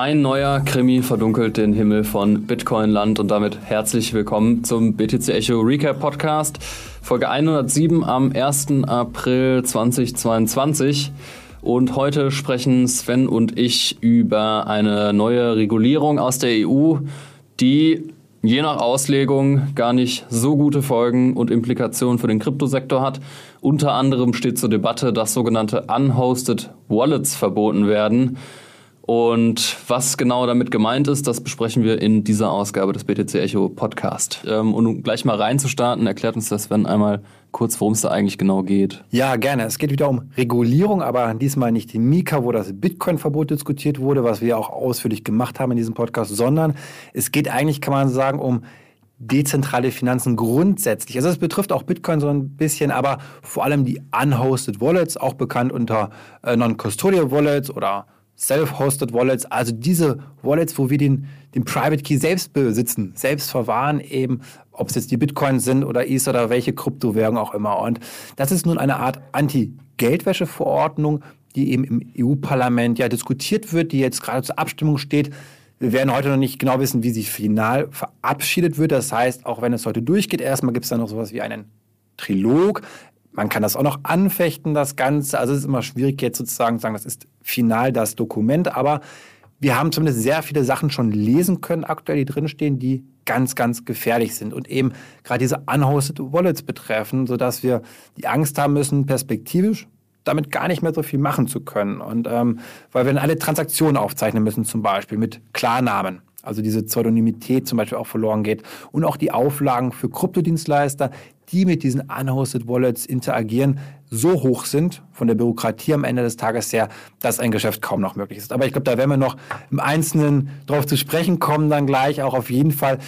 Ein neuer Krimi verdunkelt den Himmel von Bitcoin-Land und damit herzlich willkommen zum BTC Echo Recap Podcast, Folge 107 am 1. April 2022. Und heute sprechen Sven und ich über eine neue Regulierung aus der EU, die je nach Auslegung gar nicht so gute Folgen und Implikationen für den Kryptosektor hat. Unter anderem steht zur Debatte, dass sogenannte Unhosted Wallets verboten werden. Und was genau damit gemeint ist, das besprechen wir in dieser Ausgabe des BTC Echo Podcast. Ähm, und um gleich mal reinzustarten, erklärt uns das Sven einmal kurz, worum es da eigentlich genau geht. Ja, gerne. Es geht wieder um Regulierung, aber diesmal nicht die Mika, wo das Bitcoin-Verbot diskutiert wurde, was wir auch ausführlich gemacht haben in diesem Podcast, sondern es geht eigentlich, kann man sagen, um dezentrale Finanzen grundsätzlich. Also es betrifft auch Bitcoin so ein bisschen, aber vor allem die unhosted Wallets, auch bekannt unter äh, Non-Custodial Wallets oder Self-Hosted Wallets, also diese Wallets, wo wir den, den Private Key selbst besitzen, selbst verwahren, eben, ob es jetzt die Bitcoins sind oder Ether oder welche Kryptowährung auch immer. Und das ist nun eine Art Anti-Geldwäsche-Verordnung, die eben im EU-Parlament ja diskutiert wird, die jetzt gerade zur Abstimmung steht. Wir werden heute noch nicht genau wissen, wie sie final verabschiedet wird. Das heißt, auch wenn es heute durchgeht, erstmal gibt es da noch sowas wie einen Trilog. Man kann das auch noch anfechten, das Ganze. Also es ist immer schwierig jetzt sozusagen zu sagen, das ist final das Dokument. Aber wir haben zumindest sehr viele Sachen schon lesen können, aktuell, die drinstehen, die ganz, ganz gefährlich sind und eben gerade diese unhosted Wallets betreffen, sodass wir die Angst haben müssen, perspektivisch damit gar nicht mehr so viel machen zu können. Und ähm, weil wir dann alle Transaktionen aufzeichnen müssen, zum Beispiel mit Klarnamen. Also diese Pseudonymität zum Beispiel auch verloren geht. Und auch die Auflagen für Kryptodienstleister, die mit diesen unhosted Wallets interagieren, so hoch sind von der Bürokratie am Ende des Tages her, dass ein Geschäft kaum noch möglich ist. Aber ich glaube, da werden wir noch im Einzelnen drauf zu sprechen kommen, dann gleich auch auf jeden Fall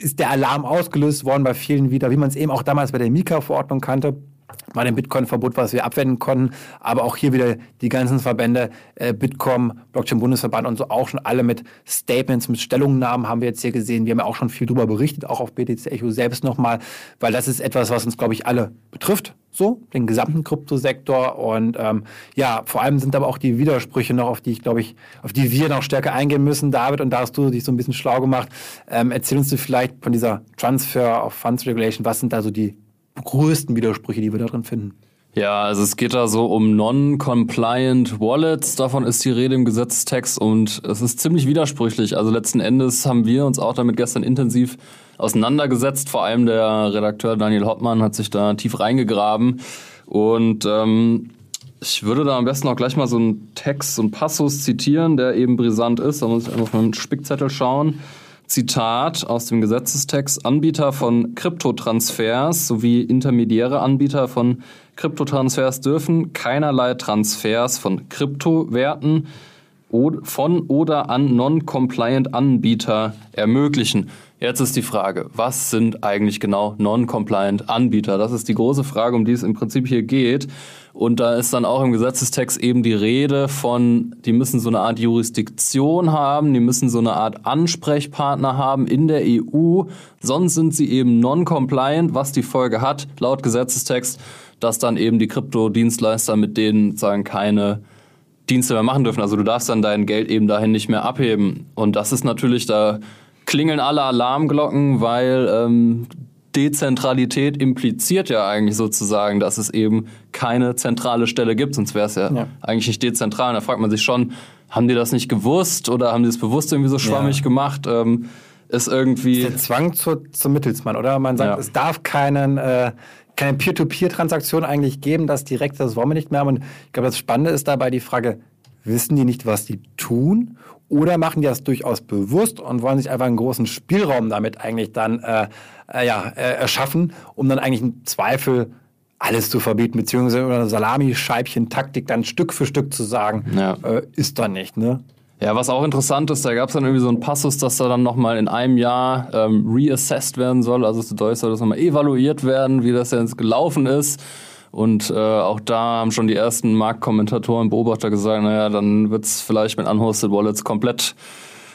ist der Alarm ausgelöst worden bei vielen wieder, wie man es eben auch damals bei der Mika-Verordnung kannte bei dem Bitcoin-Verbot, was wir abwenden konnten. Aber auch hier wieder die ganzen Verbände, äh, Bitkom, Blockchain-Bundesverband und so auch schon alle mit Statements, mit Stellungnahmen haben wir jetzt hier gesehen. Wir haben ja auch schon viel darüber berichtet, auch auf BTC Echo selbst nochmal, weil das ist etwas, was uns, glaube ich, alle betrifft. So, den gesamten Kryptosektor. Und ähm, ja, vor allem sind aber auch die Widersprüche noch, auf die ich, glaube ich, auf die wir noch stärker eingehen müssen. David, und da hast du dich so ein bisschen schlau gemacht. Ähm, erzähl uns du vielleicht von dieser Transfer of Funds Regulation. Was sind da so die größten Widersprüche, die wir darin finden. Ja, also es geht da so um non-compliant Wallets, davon ist die Rede im Gesetzestext und es ist ziemlich widersprüchlich. Also letzten Endes haben wir uns auch damit gestern intensiv auseinandergesetzt. Vor allem der Redakteur Daniel Hottmann hat sich da tief reingegraben und ähm, ich würde da am besten auch gleich mal so einen Text, so einen Passus zitieren, der eben brisant ist. Da muss ich einfach auf meinen Spickzettel schauen. Zitat aus dem Gesetzestext, Anbieter von Kryptotransfers sowie intermediäre Anbieter von Kryptotransfers dürfen keinerlei Transfers von Kryptowerten von oder an non-compliant Anbieter ermöglichen. Jetzt ist die Frage, was sind eigentlich genau non-compliant Anbieter? Das ist die große Frage, um die es im Prinzip hier geht. Und da ist dann auch im Gesetzestext eben die Rede von, die müssen so eine Art Jurisdiktion haben, die müssen so eine Art Ansprechpartner haben in der EU, sonst sind sie eben non-compliant, was die Folge hat, laut Gesetzestext, dass dann eben die Kryptodienstleister mit denen sagen keine Dienste mehr machen dürfen. Also du darfst dann dein Geld eben dahin nicht mehr abheben. Und das ist natürlich da klingeln alle Alarmglocken, weil ähm, Dezentralität impliziert ja eigentlich sozusagen, dass es eben keine zentrale Stelle gibt, sonst wäre es ja, ja, eigentlich nicht dezentral. Und da fragt man sich schon, haben die das nicht gewusst oder haben die es bewusst irgendwie so schwammig ja. gemacht? Ähm, ist irgendwie. Das ist der Zwang zur, zum Mittelsmann, oder? Man sagt, ja. es darf keinen. Äh, keine Peer-to-Peer-Transaktion eigentlich geben, das direkt, das wollen wir nicht mehr haben. Und ich glaube, das Spannende ist dabei die Frage, wissen die nicht, was die tun? Oder machen die das durchaus bewusst und wollen sich einfach einen großen Spielraum damit eigentlich dann äh, äh, ja, äh, erschaffen, um dann eigentlich im Zweifel alles zu verbieten, beziehungsweise eine Salami-Scheibchen-Taktik dann Stück für Stück zu sagen, ja. äh, ist dann nicht, ne? Ja, was auch interessant ist, da gab es dann irgendwie so einen Passus, dass da dann nochmal in einem Jahr ähm, reassessed werden soll. Also zu Deutsch soll das nochmal evaluiert werden, wie das jetzt gelaufen ist. Und äh, auch da haben schon die ersten Marktkommentatoren, Beobachter gesagt, naja, dann wird es vielleicht mit Unhosted Wallets komplett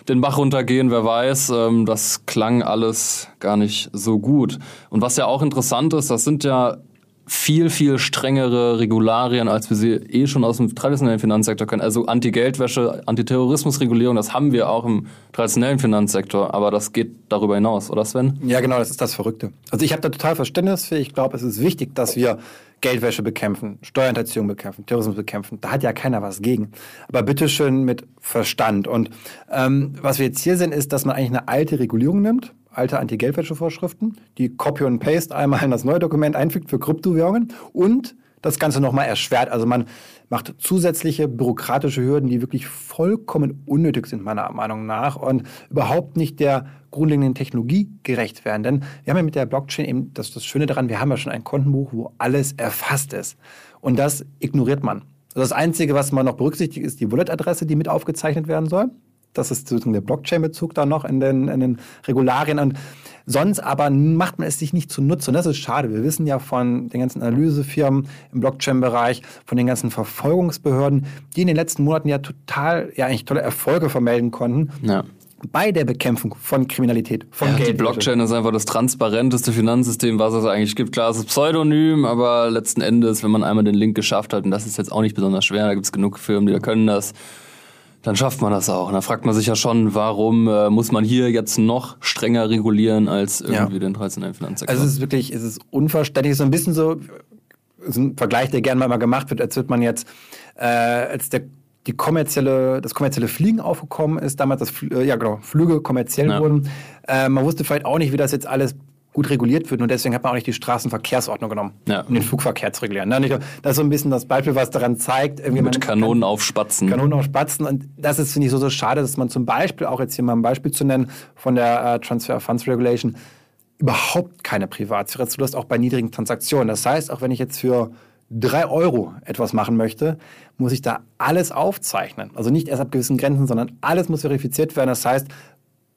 den Bach runtergehen, wer weiß. Ähm, das klang alles gar nicht so gut. Und was ja auch interessant ist, das sind ja viel, viel strengere Regularien, als wir sie eh schon aus dem traditionellen Finanzsektor kennen. Also Anti-Geldwäsche, Antiterrorismusregulierung, das haben wir auch im traditionellen Finanzsektor, aber das geht darüber hinaus, oder Sven? Ja, genau, das ist das Verrückte. Also ich habe da total Verständnis für. Ich glaube, es ist wichtig, dass wir Geldwäsche bekämpfen, Steuerhinterziehung bekämpfen, Terrorismus bekämpfen. Da hat ja keiner was gegen. Aber bitteschön mit Verstand. Und ähm, was wir jetzt hier sehen, ist, dass man eigentlich eine alte Regulierung nimmt, alte Anti-Geldwäsche-Vorschriften, die Copy und Paste einmal in das neue Dokument einfügt für Kryptowährungen und das Ganze nochmal erschwert. Also man macht zusätzliche bürokratische Hürden, die wirklich vollkommen unnötig sind, meiner Meinung nach, und überhaupt nicht der grundlegenden Technologie gerecht werden. Denn wir haben ja mit der Blockchain eben das, das Schöne daran, wir haben ja schon ein Kontenbuch, wo alles erfasst ist. Und das ignoriert man. Das Einzige, was man noch berücksichtigt, ist die Wallet-Adresse, die mit aufgezeichnet werden soll. Das ist sozusagen der Blockchain-Bezug da noch in den, in den Regularien. Und sonst aber macht man es sich nicht zunutze. Und das ist schade. Wir wissen ja von den ganzen Analysefirmen im Blockchain-Bereich, von den ganzen Verfolgungsbehörden, die in den letzten Monaten ja total, ja eigentlich tolle Erfolge vermelden konnten. Ja bei der Bekämpfung von Kriminalität, von ja, Geld. Die Blockchain ist einfach das transparenteste Finanzsystem, was es eigentlich gibt. Klar, es ist pseudonym, aber letzten Endes, wenn man einmal den Link geschafft hat, und das ist jetzt auch nicht besonders schwer, da gibt es genug Firmen, die da können das, dann schafft man das auch. Und da fragt man sich ja schon, warum äh, muss man hier jetzt noch strenger regulieren als irgendwie ja. den traditionellen Finanzsektor? Also es ist wirklich, es ist unverständlich, so ein bisschen so, so ein Vergleich, der gerne mal gemacht wird, als wird man jetzt, äh, als der die kommerzielle, das kommerzielle Fliegen aufgekommen ist, damals das, äh, ja genau, Flüge kommerziell ja. wurden. Äh, man wusste vielleicht auch nicht, wie das jetzt alles gut reguliert wird. Und deswegen hat man auch nicht die Straßenverkehrsordnung genommen, ja. um den Flugverkehr zu regulieren. Ne? Das ist so ein bisschen das Beispiel, was daran zeigt. Mit Kanonen kann, auf Spatzen. Kanonen auf Spatzen. Und das ist, finde ich, so, so schade, dass man zum Beispiel, auch jetzt hier mal ein Beispiel zu nennen, von der äh, Transfer Funds Regulation, überhaupt keine Privatsphäre zulässt, auch bei niedrigen Transaktionen. Das heißt, auch wenn ich jetzt für drei Euro etwas machen möchte, muss ich da alles aufzeichnen. Also nicht erst ab gewissen Grenzen, sondern alles muss verifiziert werden. Das heißt,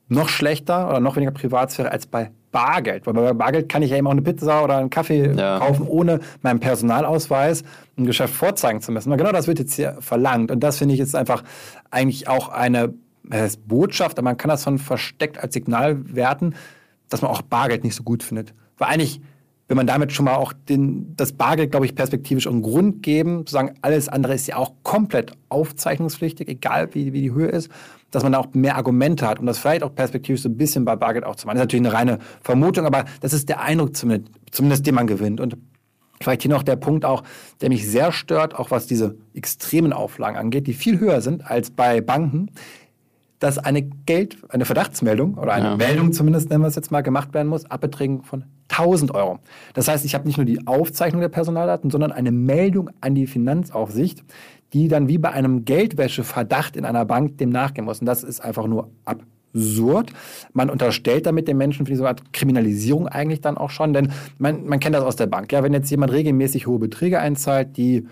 noch schlechter oder noch weniger Privatsphäre als bei Bargeld. Weil bei Bargeld kann ich ja eben auch eine Pizza oder einen Kaffee ja. kaufen, ohne meinen Personalausweis ein Geschäft vorzeigen zu müssen. Und genau das wird jetzt hier verlangt. Und das finde ich jetzt einfach eigentlich auch eine Botschaft, aber man kann das schon versteckt als Signal werten, dass man auch Bargeld nicht so gut findet. Weil eigentlich wenn man damit schon mal auch den, das Bargeld, glaube ich, perspektivisch einen Grund geben, zu sagen, alles andere ist ja auch komplett aufzeichnungspflichtig, egal wie, wie die Höhe ist, dass man da auch mehr Argumente hat, um das vielleicht auch perspektivisch so ein bisschen bei Bargeld auch zu machen. Das ist natürlich eine reine Vermutung, aber das ist der Eindruck zumindest, zumindest den man gewinnt. Und vielleicht hier noch der Punkt auch, der mich sehr stört, auch was diese extremen Auflagen angeht, die viel höher sind als bei Banken, dass eine Geld, eine Verdachtsmeldung oder eine ja. Meldung zumindest, nennen wir es jetzt mal, gemacht werden muss, ab Beträgen von 1000 Euro. Das heißt, ich habe nicht nur die Aufzeichnung der Personaldaten, sondern eine Meldung an die Finanzaufsicht, die dann wie bei einem Geldwäscheverdacht in einer Bank dem nachgehen muss. Und das ist einfach nur absurd. Man unterstellt damit den Menschen für diese Art Kriminalisierung eigentlich dann auch schon, denn man, man kennt das aus der Bank. Ja, wenn jetzt jemand regelmäßig hohe Beträge einzahlt, die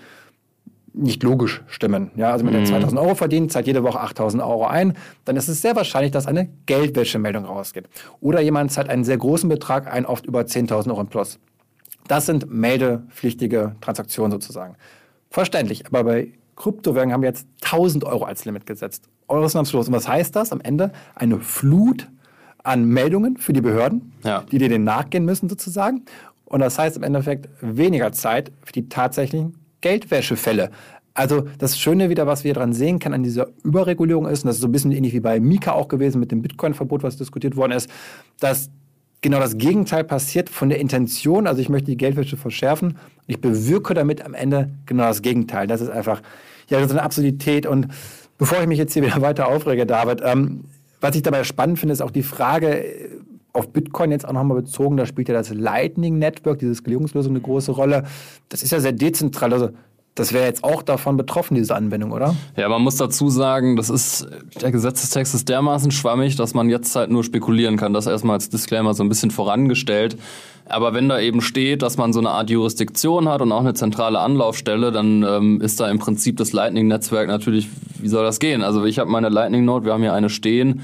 nicht logisch stimmen. Ja, also wenn er 2000 mhm. Euro verdient, zahlt jede Woche 8000 Euro ein, dann ist es sehr wahrscheinlich, dass eine Geldwäschemeldung rausgeht. Oder jemand zahlt einen sehr großen Betrag ein, oft über 10.000 Euro im Plus. Das sind meldepflichtige Transaktionen sozusagen. Verständlich, aber bei Kryptowährungen haben wir jetzt 1000 Euro als Limit gesetzt. Ausnahmslos. Und was heißt das? Am Ende eine Flut an Meldungen für die Behörden, ja. die dir denen nachgehen müssen sozusagen. Und das heißt im Endeffekt weniger Zeit für die tatsächlichen Geldwäschefälle. Also das Schöne wieder, was wir daran sehen können an dieser Überregulierung ist, und das ist so ein bisschen ähnlich wie bei Mika auch gewesen mit dem Bitcoin-Verbot, was diskutiert worden ist, dass genau das Gegenteil passiert von der Intention. Also ich möchte die Geldwäsche verschärfen und ich bewirke damit am Ende genau das Gegenteil. Das ist einfach ja so eine Absurdität. Und bevor ich mich jetzt hier wieder weiter aufrege, David, ähm, was ich dabei spannend finde, ist auch die Frage, auf Bitcoin jetzt auch nochmal bezogen, da spielt ja das Lightning Network, diese Skalierungslösung, eine große Rolle. Das ist ja sehr dezentral. Also das wäre jetzt auch davon betroffen, diese Anwendung, oder? Ja, man muss dazu sagen, das ist, der Gesetzestext ist dermaßen schwammig, dass man jetzt halt nur spekulieren kann. Das erstmal als Disclaimer so ein bisschen vorangestellt. Aber wenn da eben steht, dass man so eine Art Jurisdiktion hat und auch eine zentrale Anlaufstelle, dann ähm, ist da im Prinzip das Lightning-Netzwerk natürlich, wie soll das gehen? Also ich habe meine Lightning-Node, wir haben hier eine stehen,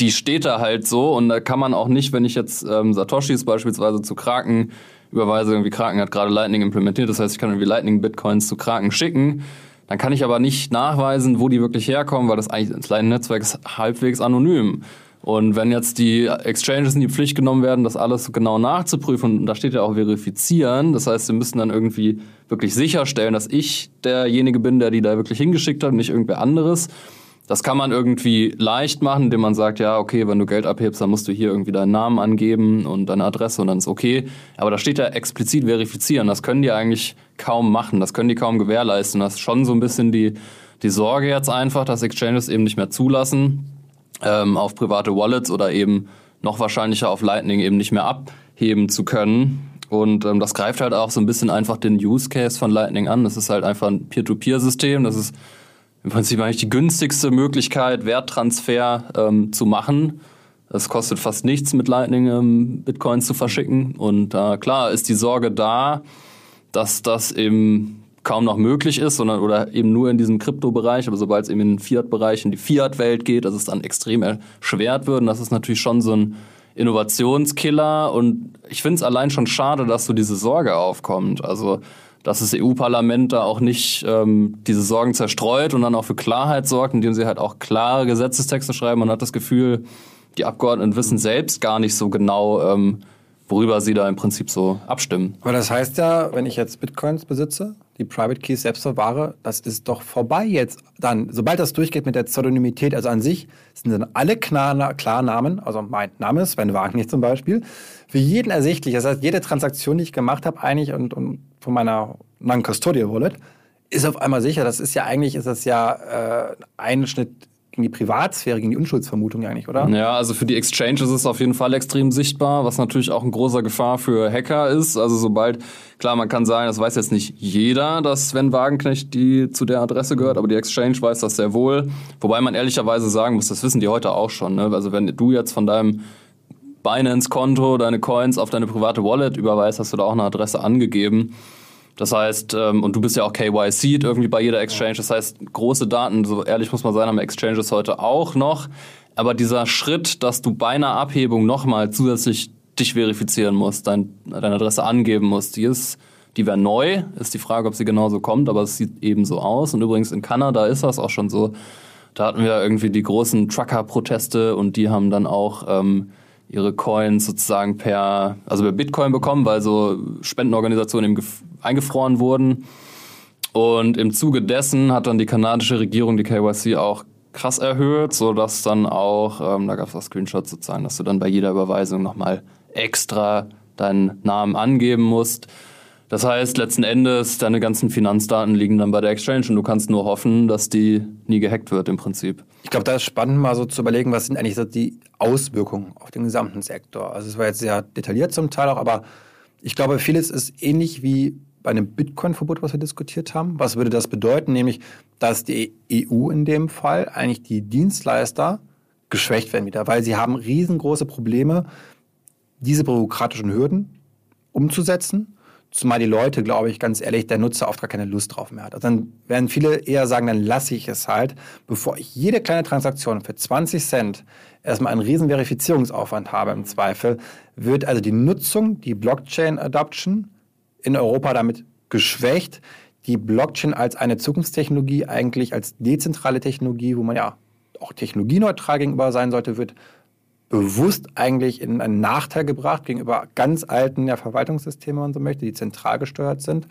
die steht da halt so und da kann man auch nicht, wenn ich jetzt ähm, Satoshis beispielsweise zu Kraken überweise, irgendwie Kraken hat gerade Lightning implementiert, das heißt, ich kann irgendwie Lightning Bitcoins zu Kraken schicken, dann kann ich aber nicht nachweisen, wo die wirklich herkommen, weil das eigentlich das Lightning-Netzwerk ist halbwegs anonym. Und wenn jetzt die Exchanges in die Pflicht genommen werden, das alles genau nachzuprüfen, und da steht ja auch verifizieren, das heißt, sie müssen dann irgendwie wirklich sicherstellen, dass ich derjenige bin, der die da wirklich hingeschickt hat, nicht irgendwer anderes. Das kann man irgendwie leicht machen, indem man sagt, ja, okay, wenn du Geld abhebst, dann musst du hier irgendwie deinen Namen angeben und deine Adresse und dann ist okay. Aber da steht ja explizit verifizieren. Das können die eigentlich kaum machen. Das können die kaum gewährleisten. Das ist schon so ein bisschen die, die Sorge jetzt einfach, dass Exchanges eben nicht mehr zulassen, ähm, auf private Wallets oder eben noch wahrscheinlicher auf Lightning eben nicht mehr abheben zu können. Und ähm, das greift halt auch so ein bisschen einfach den Use Case von Lightning an. Das ist halt einfach ein Peer-to-Peer-System. Das ist im Prinzip eigentlich die günstigste Möglichkeit, Werttransfer ähm, zu machen. Es kostet fast nichts, mit Lightning ähm, Bitcoins zu verschicken. Und äh, klar ist die Sorge da, dass das eben kaum noch möglich ist, sondern oder eben nur in diesem Kryptobereich, aber sobald es eben in den Fiat-Bereich, in die Fiat-Welt geht, dass es dann extrem erschwert wird. Und das ist natürlich schon so ein Innovationskiller. Und ich finde es allein schon schade, dass so diese Sorge aufkommt. Also dass das EU-Parlament da auch nicht ähm, diese Sorgen zerstreut und dann auch für Klarheit sorgt, indem sie halt auch klare Gesetzestexte schreiben. Man hat das Gefühl, die Abgeordneten wissen selbst gar nicht so genau, ähm, worüber sie da im Prinzip so abstimmen. Aber das heißt ja, wenn ich jetzt Bitcoins besitze, die Private Keys selbst verwahre, das ist doch vorbei jetzt. Dann, sobald das durchgeht mit der Pseudonymität, also an sich sind dann alle Klarnamen, also mein Name ist Sven Wagner zum Beispiel, für jeden ersichtlich. Das heißt, jede Transaktion, die ich gemacht habe, eigentlich und, und von meiner Non-Custodial Wallet, ist auf einmal sicher. Das ist ja eigentlich, ist das ja äh, ein Schnitt gegen die Privatsphäre, gegen die Unschuldsvermutung eigentlich, oder? Ja, also für die Exchanges ist es auf jeden Fall extrem sichtbar, was natürlich auch ein großer Gefahr für Hacker ist. Also sobald, klar, man kann sagen, das weiß jetzt nicht jeder, dass Sven Wagenknecht die zu der Adresse gehört, aber die Exchange weiß das sehr wohl. Wobei man ehrlicherweise sagen muss, das wissen die heute auch schon. Ne? Also wenn du jetzt von deinem Binance-Konto deine Coins auf deine private Wallet überweist, hast du da auch eine Adresse angegeben. Das heißt, ähm, und du bist ja auch KYC irgendwie bei jeder Exchange. Das heißt, große Daten, so ehrlich muss man sein, haben Exchanges heute auch noch. Aber dieser Schritt, dass du bei einer Abhebung nochmal zusätzlich dich verifizieren musst, dein, deine Adresse angeben musst, die ist, die wäre neu. Ist die Frage, ob sie genauso kommt, aber es sieht eben so aus. Und übrigens in Kanada ist das auch schon so. Da hatten wir irgendwie die großen Trucker-Proteste und die haben dann auch ähm, ihre Coins sozusagen per, also per Bitcoin bekommen, weil so Spendenorganisationen eben eingefroren wurden. Und im Zuge dessen hat dann die kanadische Regierung die KYC auch krass erhöht, sodass dann auch, ähm, da gab es auch Screenshots sozusagen, dass du dann bei jeder Überweisung nochmal extra deinen Namen angeben musst. Das heißt, letzten Endes, deine ganzen Finanzdaten liegen dann bei der Exchange und du kannst nur hoffen, dass die nie gehackt wird im Prinzip. Ich glaube, da ist spannend, mal so zu überlegen, was sind eigentlich die Auswirkungen auf den gesamten Sektor. Also es war jetzt sehr detailliert zum Teil auch, aber ich glaube, vieles ist ähnlich wie bei einem Bitcoin-Verbot, was wir diskutiert haben. Was würde das bedeuten? Nämlich, dass die EU in dem Fall eigentlich die Dienstleister geschwächt werden wieder, weil sie haben riesengroße Probleme, diese bürokratischen Hürden umzusetzen Zumal die Leute, glaube ich, ganz ehrlich, der Nutzer oft gar keine Lust drauf mehr hat. Also dann werden viele eher sagen, dann lasse ich es halt, bevor ich jede kleine Transaktion für 20 Cent erstmal einen riesen Verifizierungsaufwand habe im Zweifel, wird also die Nutzung, die Blockchain-Adoption in Europa damit geschwächt. Die Blockchain als eine Zukunftstechnologie, eigentlich als dezentrale Technologie, wo man ja auch technologieneutral gegenüber sein sollte, wird bewusst eigentlich in einen Nachteil gebracht gegenüber ganz alten ja, Verwaltungssystemen, man so möchte, die zentral gesteuert sind.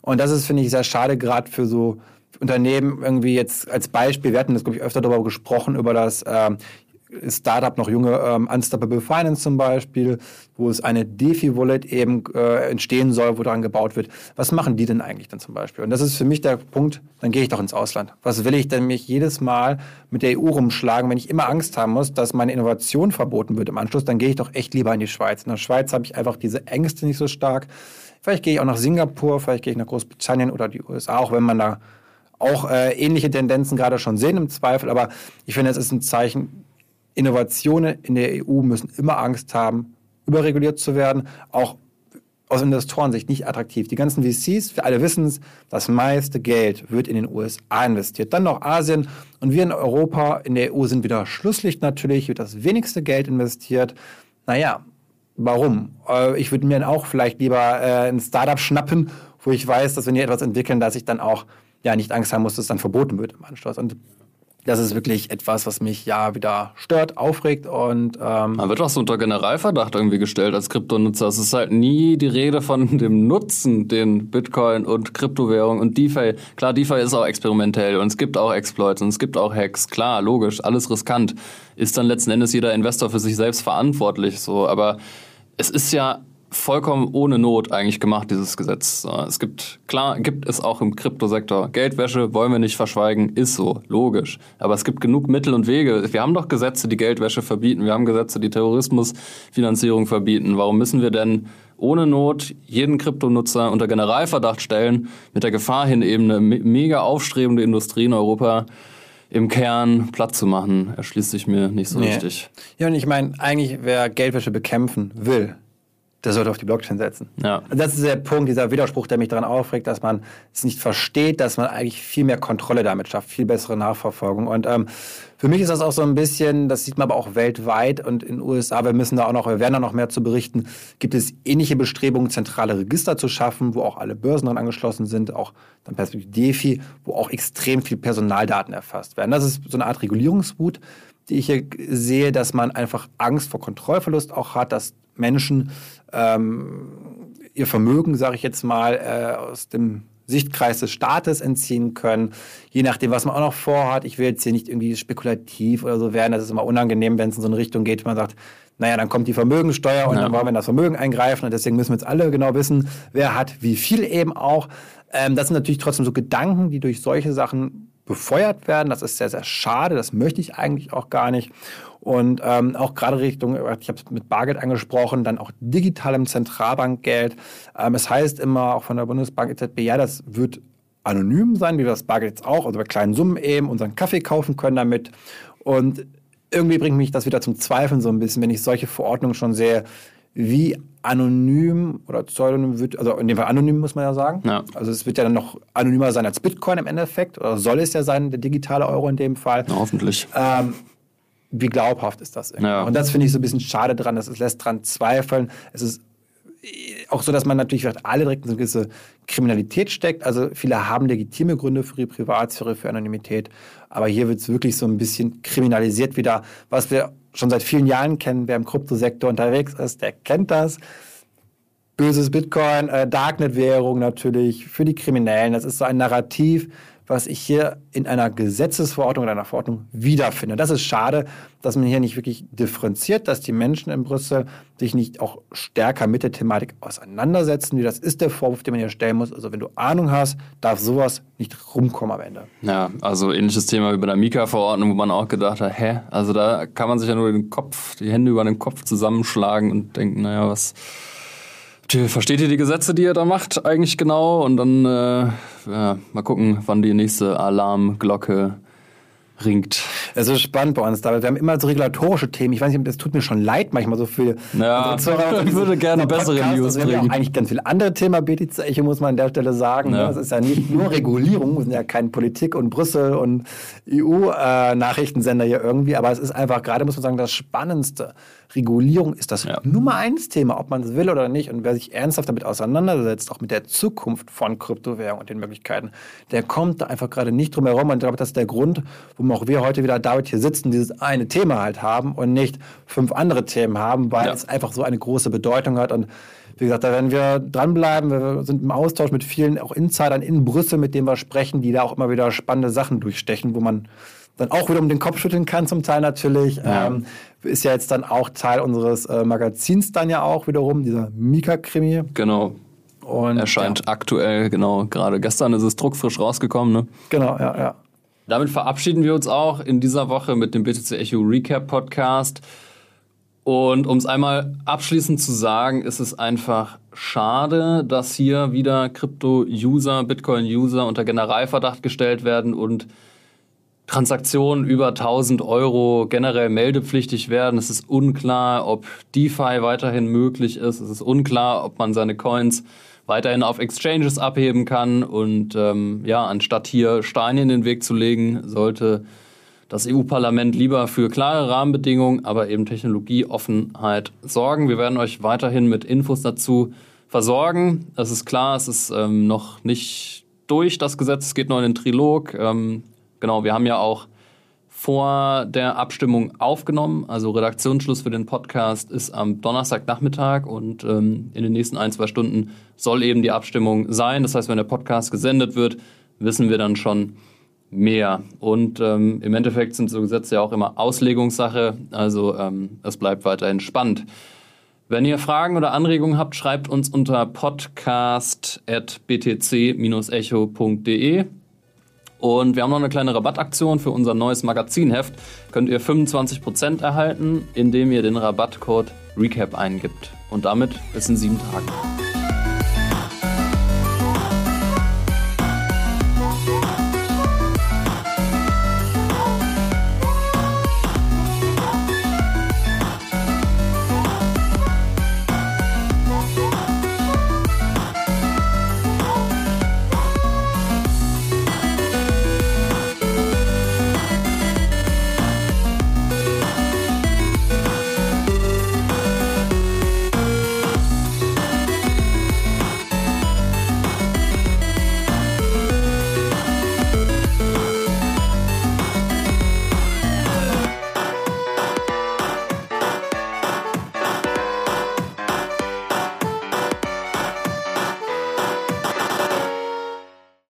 Und das ist, finde ich, sehr schade, gerade für so Unternehmen irgendwie jetzt als Beispiel. Wir hatten das, glaube ich, öfter darüber gesprochen, über das äh, Startup, noch junge ähm, Unstoppable Finance zum Beispiel, wo es eine DeFi-Wallet eben äh, entstehen soll, wo daran gebaut wird. Was machen die denn eigentlich dann zum Beispiel? Und das ist für mich der Punkt, dann gehe ich doch ins Ausland. Was will ich denn mich jedes Mal mit der EU rumschlagen, wenn ich immer Angst haben muss, dass meine Innovation verboten wird im Anschluss, dann gehe ich doch echt lieber in die Schweiz. In der Schweiz habe ich einfach diese Ängste nicht so stark. Vielleicht gehe ich auch nach Singapur, vielleicht gehe ich nach Großbritannien oder die USA, auch wenn man da auch äh, ähnliche Tendenzen gerade schon sehen im Zweifel. Aber ich finde, es ist ein Zeichen, Innovationen in der EU müssen immer Angst haben, überreguliert zu werden, auch aus Investorensicht nicht attraktiv. Die ganzen VCs, wir alle wissen es, das meiste Geld wird in den USA investiert. Dann noch Asien und wir in Europa, in der EU sind wieder Schlusslicht natürlich, wird das wenigste Geld investiert. Naja, warum? Äh, ich würde mir auch vielleicht lieber äh, ein Startup schnappen, wo ich weiß, dass wenn die etwas entwickeln, dass ich dann auch ja nicht Angst haben muss, dass es dann verboten wird im Anschluss. Und das ist wirklich etwas, was mich ja wieder stört, aufregt und ähm Man wird auch so unter Generalverdacht irgendwie gestellt als Kryptonutzer. Es ist halt nie die Rede von dem Nutzen, den Bitcoin und Kryptowährung und DeFi. Klar, DeFi ist auch experimentell und es gibt auch Exploits und es gibt auch Hacks. Klar, logisch, alles riskant. Ist dann letzten Endes jeder Investor für sich selbst verantwortlich. So, aber es ist ja vollkommen ohne Not eigentlich gemacht, dieses Gesetz. Es gibt, klar, gibt es auch im Kryptosektor. Geldwäsche wollen wir nicht verschweigen, ist so, logisch. Aber es gibt genug Mittel und Wege. Wir haben doch Gesetze, die Geldwäsche verbieten. Wir haben Gesetze, die Terrorismusfinanzierung verbieten. Warum müssen wir denn ohne Not jeden Kryptonutzer unter Generalverdacht stellen, mit der Gefahr hin eben eine mega aufstrebende Industrie in Europa im Kern platt zu machen, erschließt sich mir nicht so nee. richtig. Ja, und ich meine, eigentlich, wer Geldwäsche bekämpfen will, der sollte auf die Blockchain setzen. Ja. Und das ist der Punkt, dieser Widerspruch, der mich daran aufregt, dass man es nicht versteht, dass man eigentlich viel mehr Kontrolle damit schafft, viel bessere Nachverfolgung. Und ähm, für mich ist das auch so ein bisschen, das sieht man aber auch weltweit und in den USA, wir müssen da auch noch, wir werden da noch mehr zu berichten, gibt es ähnliche Bestrebungen, zentrale Register zu schaffen, wo auch alle Börsen dran angeschlossen sind, auch dann perspektiv DeFi, wo auch extrem viel Personaldaten erfasst werden. Das ist so eine Art Regulierungswut, die ich hier sehe, dass man einfach Angst vor Kontrollverlust auch hat, dass Menschen ähm, ihr Vermögen, sage ich jetzt mal, äh, aus dem Sichtkreis des Staates entziehen können, je nachdem, was man auch noch vorhat. Ich will jetzt hier nicht irgendwie spekulativ oder so werden. Das ist immer unangenehm, wenn es in so eine Richtung geht, man sagt, naja, dann kommt die Vermögensteuer und ja. dann wollen wir in das Vermögen eingreifen und deswegen müssen wir jetzt alle genau wissen, wer hat wie viel eben auch. Ähm, das sind natürlich trotzdem so Gedanken, die durch solche Sachen befeuert werden. Das ist sehr, sehr schade. Das möchte ich eigentlich auch gar nicht. Und ähm, auch gerade Richtung, ich habe es mit Bargeld angesprochen, dann auch digitalem Zentralbankgeld. Ähm, es heißt immer auch von der Bundesbank EZB, ja, das wird anonym sein, wie wir das Bargeld jetzt auch, also bei kleinen Summen eben unseren Kaffee kaufen können damit. Und irgendwie bringt mich das wieder zum Zweifeln so ein bisschen, wenn ich solche Verordnungen schon sehe, wie anonym oder pseudonym wird, also in dem Fall anonym muss man ja sagen. Ja. Also es wird ja dann noch anonymer sein als Bitcoin im Endeffekt, oder soll es ja sein, der digitale Euro in dem Fall. Ja, hoffentlich. Ähm, wie glaubhaft ist das? Ja. Und das finde ich so ein bisschen schade dran, dass es lässt dran zweifeln. Es ist auch so, dass man natürlich vielleicht alle direkt in eine gewisse Kriminalität steckt. Also viele haben legitime Gründe für ihre Privatsphäre, für Anonymität. Aber hier wird es wirklich so ein bisschen kriminalisiert wieder, was wir schon seit vielen Jahren kennen. Wer im Kryptosektor unterwegs ist, der kennt das. Böses Bitcoin, äh, Darknet-Währung natürlich für die Kriminellen. Das ist so ein Narrativ, was ich hier in einer Gesetzesverordnung oder einer Verordnung wiederfinde. Das ist schade, dass man hier nicht wirklich differenziert, dass die Menschen in Brüssel sich nicht auch stärker mit der Thematik auseinandersetzen. Das ist der Vorwurf, den man hier stellen muss. Also wenn du Ahnung hast, darf sowas nicht rumkommen am Ende. Ja, also ähnliches Thema wie bei der Mika-Verordnung, wo man auch gedacht hat, hä, also da kann man sich ja nur den Kopf, die Hände über den Kopf zusammenschlagen und denken, naja, was versteht ihr die Gesetze, die ihr da macht, eigentlich genau? Und dann äh, ja, mal gucken, wann die nächste Alarmglocke ringt. Es ist spannend bei uns, David. Wir haben immer so regulatorische Themen. Ich weiß nicht, das tut mir schon leid manchmal so viel. Ja, ich würde gerne bessere Podcast. News also wir haben ja auch eigentlich ganz viele andere Themen. BTC Echo muss man an der Stelle sagen. Ja. Das ist ja nicht nur Regulierung, wir sind ja kein Politik und Brüssel und EU-Nachrichtensender äh, hier irgendwie, aber es ist einfach gerade, muss man sagen, das Spannendste. Regulierung ist das ja. Nummer eins Thema, ob man es will oder nicht. Und wer sich ernsthaft damit auseinandersetzt, auch mit der Zukunft von Kryptowährungen und den Möglichkeiten, der kommt da einfach gerade nicht drum herum. Und ich glaube, das ist der Grund, warum auch wir heute wieder David hier sitzen, dieses eine Thema halt haben und nicht fünf andere Themen haben, weil ja. es einfach so eine große Bedeutung hat. Und wie gesagt, da werden wir dranbleiben. Wir sind im Austausch mit vielen auch Insidern in Brüssel, mit denen wir sprechen, die da auch immer wieder spannende Sachen durchstechen, wo man dann auch wieder um den Kopf schütteln kann, zum Teil natürlich. Ja. Ähm, ist ja jetzt dann auch Teil unseres äh, Magazins dann ja auch wiederum, dieser Mika-Krimi. Genau. Und, Erscheint ja. aktuell, genau, gerade gestern ist es druckfrisch rausgekommen. Ne? Genau, ja, ja. Damit verabschieden wir uns auch in dieser Woche mit dem BTC Echo Recap Podcast. Und um es einmal abschließend zu sagen, ist es einfach schade, dass hier wieder Krypto-User, Bitcoin-User unter Generalverdacht gestellt werden und Transaktionen über 1000 Euro generell meldepflichtig werden. Es ist unklar, ob DeFi weiterhin möglich ist. Es ist unklar, ob man seine Coins weiterhin auf Exchanges abheben kann. Und ähm, ja, anstatt hier Steine in den Weg zu legen, sollte das EU-Parlament lieber für klare Rahmenbedingungen, aber eben Technologieoffenheit sorgen. Wir werden euch weiterhin mit Infos dazu versorgen. Es ist klar, es ist ähm, noch nicht durch das Gesetz, es geht noch in den Trilog. Ähm, genau, wir haben ja auch vor der Abstimmung aufgenommen. Also Redaktionsschluss für den Podcast ist am Donnerstagnachmittag und ähm, in den nächsten ein, zwei Stunden soll eben die Abstimmung sein. Das heißt, wenn der Podcast gesendet wird, wissen wir dann schon mehr. Und ähm, im Endeffekt sind so Gesetze ja auch immer Auslegungssache. Also ähm, es bleibt weiterhin spannend. Wenn ihr Fragen oder Anregungen habt, schreibt uns unter podcast.btc-echo.de. Und wir haben noch eine kleine Rabattaktion für unser neues Magazinheft. Könnt ihr 25% erhalten, indem ihr den Rabattcode RECAP eingibt. Und damit bis in sieben Tagen.